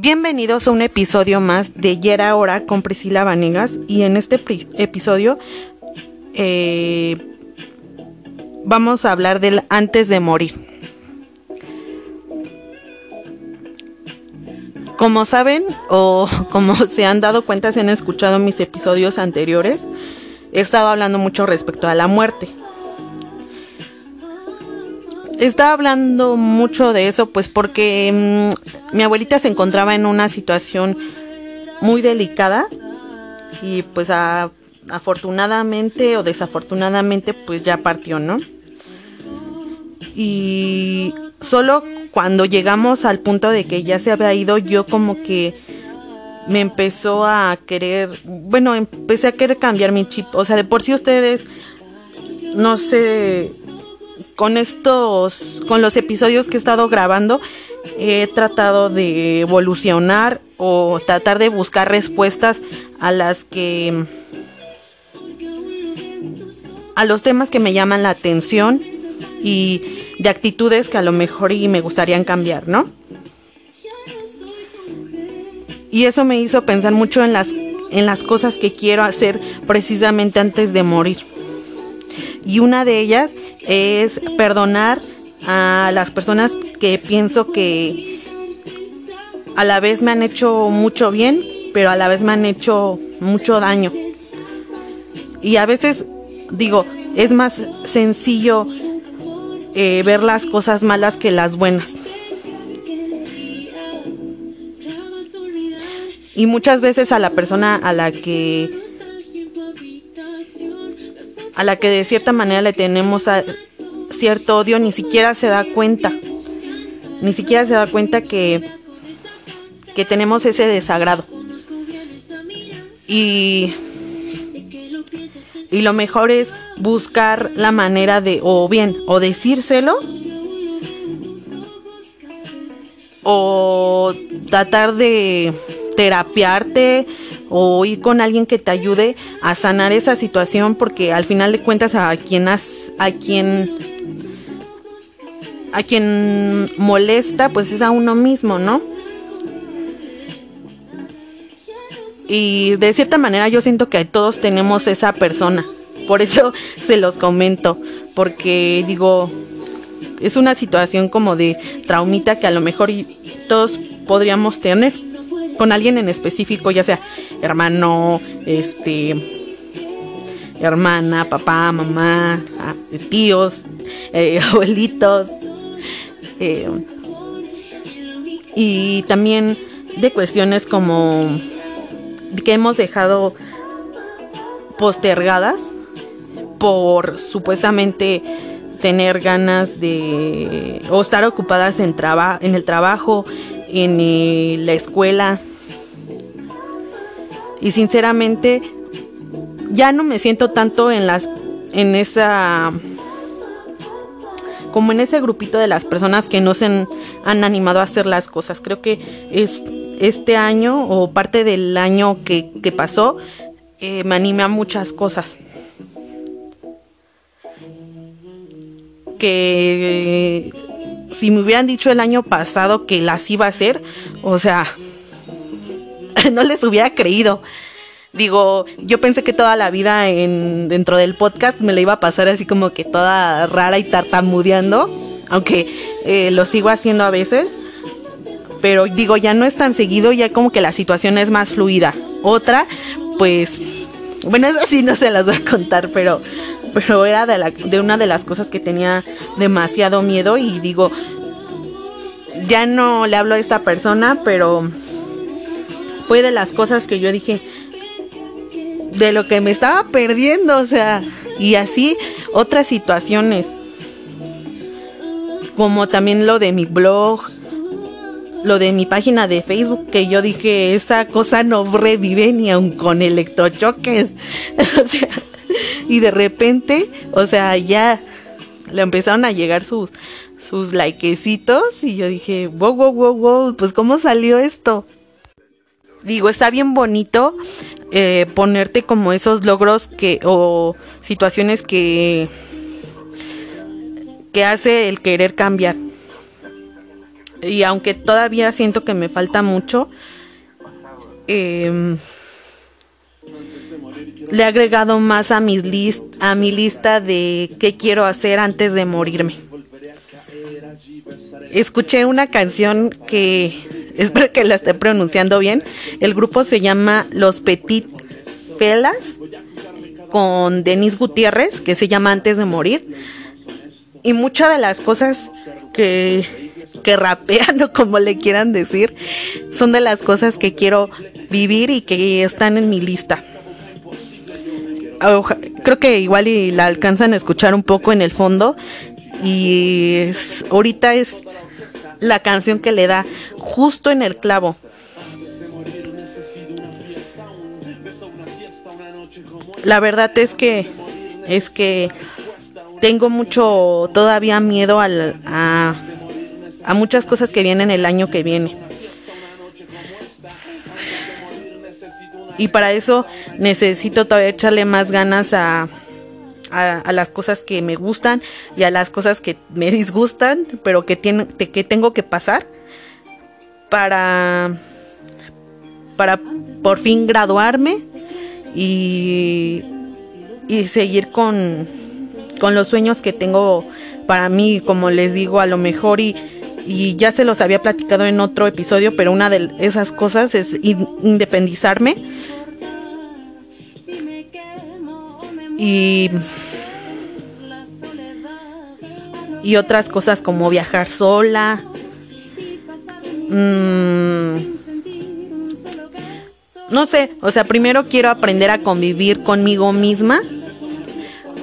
Bienvenidos a un episodio más de Yera Hora con Priscila Vanegas y en este episodio eh, vamos a hablar del antes de morir. Como saben o como se han dado cuenta, si han escuchado mis episodios anteriores, he estado hablando mucho respecto a la muerte. Estaba hablando mucho de eso, pues porque mm, mi abuelita se encontraba en una situación muy delicada y pues afortunadamente o desafortunadamente pues ya partió, ¿no? Y solo cuando llegamos al punto de que ya se había ido, yo como que me empezó a querer, bueno, empecé a querer cambiar mi chip. O sea, de por sí ustedes, no sé, con estos, con los episodios que he estado grabando, he tratado de evolucionar o tratar de buscar respuestas a las que a los temas que me llaman la atención y de actitudes que a lo mejor y me gustarían cambiar, ¿no? Y eso me hizo pensar mucho en las en las cosas que quiero hacer precisamente antes de morir. Y una de ellas es perdonar a las personas que pienso que a la vez me han hecho mucho bien, pero a la vez me han hecho mucho daño. Y a veces digo, es más sencillo eh, ver las cosas malas que las buenas. Y muchas veces a la persona a la que a la que de cierta manera le tenemos cierto odio, ni siquiera se da cuenta. Ni siquiera se da cuenta que, que tenemos ese desagrado. Y, y lo mejor es buscar la manera de, o bien, o decírselo, o tratar de terapiarte o ir con alguien que te ayude a sanar esa situación porque al final de cuentas a quien has, a quien a quien molesta pues es a uno mismo, ¿no? Y de cierta manera yo siento que todos tenemos esa persona. Por eso se los comento, porque digo, es una situación como de traumita que a lo mejor todos podríamos tener con alguien en específico, ya sea hermano, este, hermana, papá, mamá, tíos, eh, abuelitos. Eh, y también de cuestiones como que hemos dejado postergadas por supuestamente tener ganas de o estar ocupadas en, el trabajo, en eh, la escuela. Y sinceramente ya no me siento tanto en las en esa como en ese grupito de las personas que no se han, animado a hacer las cosas. Creo que es este año o parte del año que, pasó eh, me animé a muchas cosas. Que si me hubieran dicho el año pasado que las iba a hacer, o sea, no les hubiera creído. Digo, yo pensé que toda la vida en, dentro del podcast me la iba a pasar así como que toda rara y tartamudeando, aunque eh, lo sigo haciendo a veces. Pero digo, ya no es tan seguido, ya como que la situación es más fluida. Otra, pues, bueno, eso sí no se las voy a contar, pero pero era de, una de las cosas que tenía demasiado miedo y digo, ya no le hablo a esta persona, pero fue de las cosas que yo dije, de lo que me estaba perdiendo, o sea, y así otras situaciones, como también lo de mi blog, lo de mi página de Facebook, que yo dije, esa cosa no revive ni aun con electrochoques, o sea, y de repente, o sea, ya le empezaron a llegar sus, sus likecitos y yo dije, wow, wow, wow, wow, pues ¿cómo salió esto? Digo, está bien bonito eh, ponerte como esos logros que o situaciones que que hace el querer cambiar. y aunque todavía siento que me falta mucho, em, le he agregado más a, mis list, a mi lista de qué quiero hacer antes de morirme. Escuché una canción que espero que la esté pronunciando bien. El grupo se llama Los Petit Felas con Denis Gutiérrez, que se llama Antes de Morir. Y muchas de las cosas que, que rapean o como le quieran decir, son de las cosas que quiero vivir y que están en mi lista. Creo que igual y la alcanzan a escuchar un poco en el fondo. Y ahorita es la canción que le da justo en el clavo. La verdad es que es que tengo mucho todavía miedo al, a, a muchas cosas que vienen el año que viene. Y para eso necesito todavía echarle más ganas a, a, las cosas que me gustan y a las cosas que me disgustan, pero que, tiene, que tengo que pasar para, para por fin graduarme y, y seguir con, con los sueños que tengo para mí, como les digo, a lo mejor y, y ya se los había platicado en otro episodio, pero una de esas cosas es independizarme y, y otras cosas como viajar sola. Mm, no sé, o sea, primero quiero aprender a convivir conmigo misma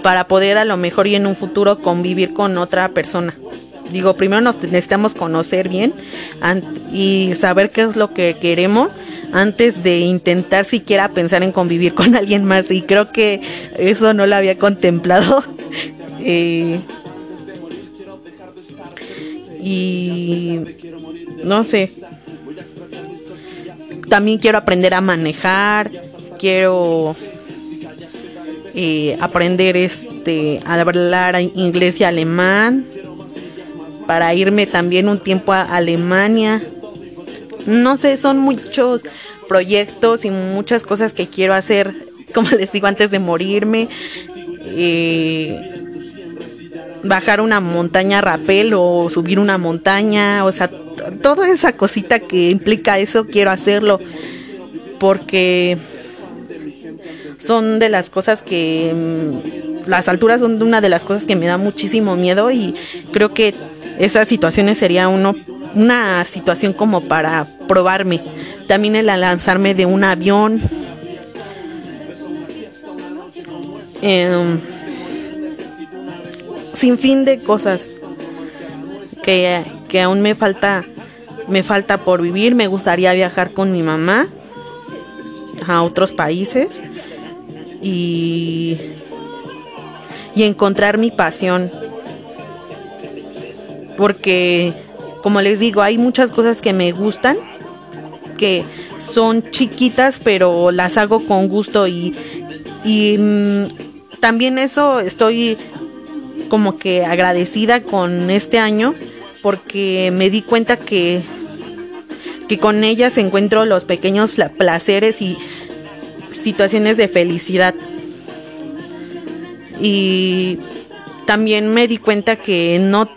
para poder a lo mejor y en un futuro convivir con otra persona. Digo, primero nos necesitamos conocer bien y saber qué es lo que queremos antes de intentar siquiera pensar en convivir con alguien más y creo que eso no lo había contemplado. Eh, y no sé. También quiero aprender a manejar, quiero eh, aprender este a hablar inglés y alemán para irme también un tiempo a Alemania. No sé, son muchos proyectos y muchas cosas que quiero hacer, como les digo, antes de morirme. Eh, bajar una montaña rapel o subir una montaña, o sea, toda esa cosita que implica eso, quiero hacerlo. Porque son de las cosas que mm, las alturas son una de las cosas que me da muchísimo miedo y creo que esas situaciones sería uno una situación como para probarme. También el lanzarme de un avión. Em, sin fin de cosas que, que aún me falta me falta por vivir. Me gustaría viajar con mi mamá a otros países y, y encontrar mi pasión. Porque como les digo, hay muchas cosas que me gustan, que son chiquitas, pero las hago con gusto y, y mm, también eso estoy como que agradecida con este año porque me di cuenta que, que con ellas encuentro los pequeños placeres y situaciones de felicidad. Y también me di cuenta que no...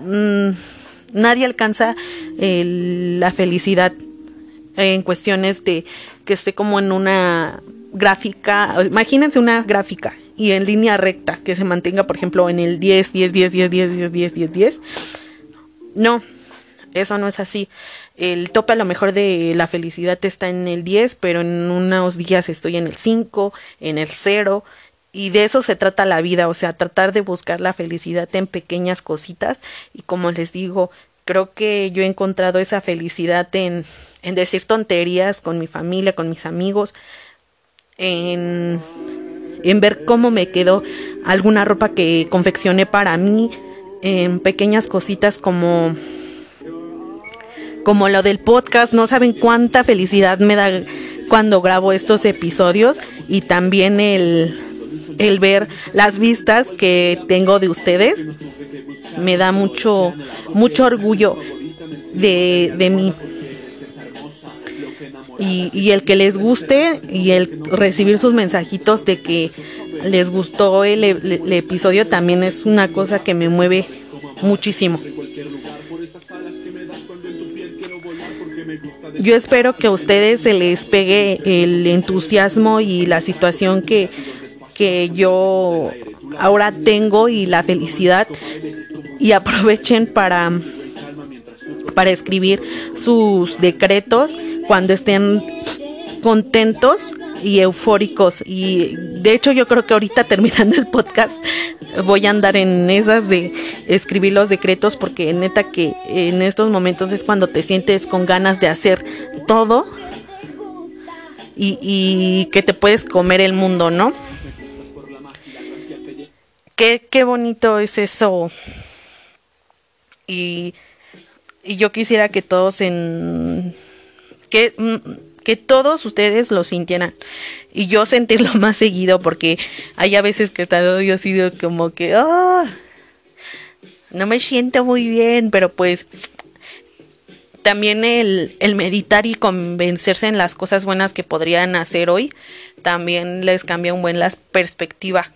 Mm, nadie alcanza la felicidad en cuestiones de que esté como en una gráfica, imagínense una gráfica y en línea recta que se mantenga, por ejemplo, en el 10, 10, 10, 10, 10, 10, 10, 10, 10. No, eso no es así. El tope a lo mejor de la felicidad está en el 10, pero en unos días estoy en el 5, en el 0. Y de eso se trata la vida, o sea, tratar de buscar la felicidad en pequeñas cositas. Y como les digo, creo que yo he encontrado esa felicidad en, en decir tonterías con mi familia, con mis amigos, en, en ver cómo me quedó alguna ropa que confeccioné para mí, en pequeñas cositas como como lo del podcast, no saben cuánta felicidad me da cuando grabo estos episodios y también el, el ver las vistas que tengo de ustedes me da mucho mucho orgullo de, de mí. Y, el que les guste y el recibir sus mensajitos de que les gustó el, el, episodio también es una cosa que me mueve muchísimo. Yo espero que a ustedes se les pegue el entusiasmo y la situación que, que yo ahora tengo y la felicidad y aprovechen para para escribir sus decretos cuando estén contentos y eufóricos. Y de hecho yo creo que ahorita terminando el podcast voy a andar en esas de escribir los decretos porque neta que en estos momentos es cuando te sientes con ganas de hacer todo y, y que te puedes comer el mundo, ¿no? Qué, qué bonito es eso. Y y yo quisiera que todos en que mm, que todos ustedes lo sintieran y yo sentirlo más seguido porque hay a veces que tal yo sido como que oh, no me siento muy bien pero pues también el, el meditar y convencerse en las cosas buenas que podrían hacer hoy también les cambia un buen la perspectiva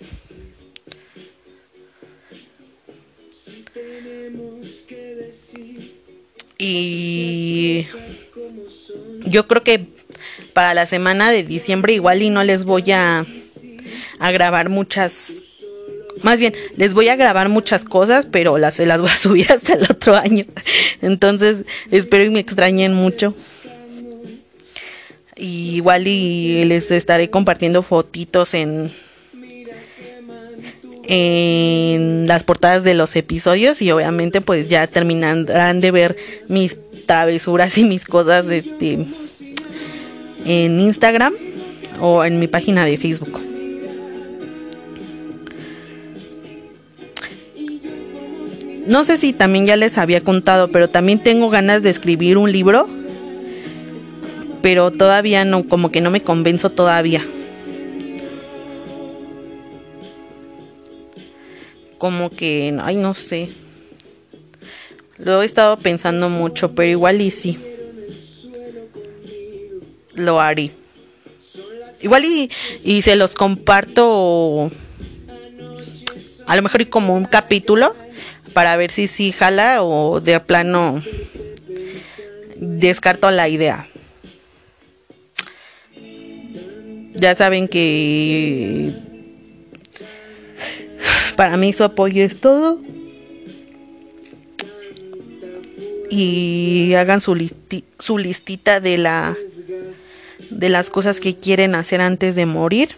Y yo creo que para la semana de diciembre igual y no les voy a, grabar muchas más bien, les voy a grabar muchas cosas, pero las, se las voy a subir hasta el otro año. Entonces, espero y me extrañen mucho. Y igual y les estaré compartiendo fotitos en, en las portadas de los episodios y obviamente pues ya terminarán de ver mis travesuras y mis cosas este en Instagram o en mi página de Facebook. No sé si también ya les había contado, pero también tengo ganas de escribir un libro, pero todavía no, como que no me convenzo todavía. Como que, ay, no sé. Lo he estado pensando mucho, pero igual y sí. Lo haré. Igual y, y se los comparto a lo mejor y como un capítulo para ver si sí jala o de plano descarto la idea. Ya saben que para mí su apoyo es todo. Y hagan su, listita de la de las cosas que quieren hacer antes de morir.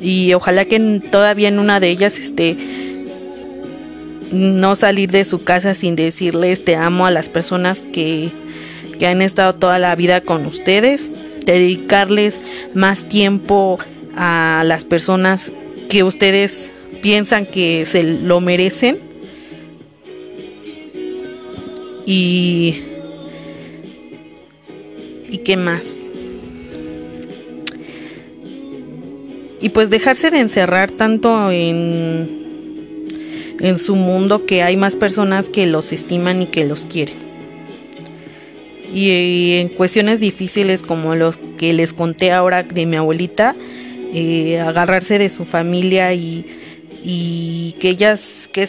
Y ojalá que todavía en una de ellas esté no salir de su casa sin decirles te amo a las personas que, que han estado toda la vida con ustedes, dedicarles más tiempo a las personas que ustedes piensan que se lo merecen. Y ¿Y qué más? Y pues dejarse de encerrar tanto en en su mundo que hay más personas que los estiman y que los quieren. Y en cuestiones difíciles como los que les conté ahora de mi abuelita, eh, agarrarse de su familia y, que ellas, que,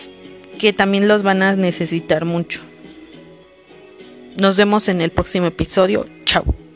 que también los van a necesitar mucho. Nos vemos en el próximo episodio. Chao.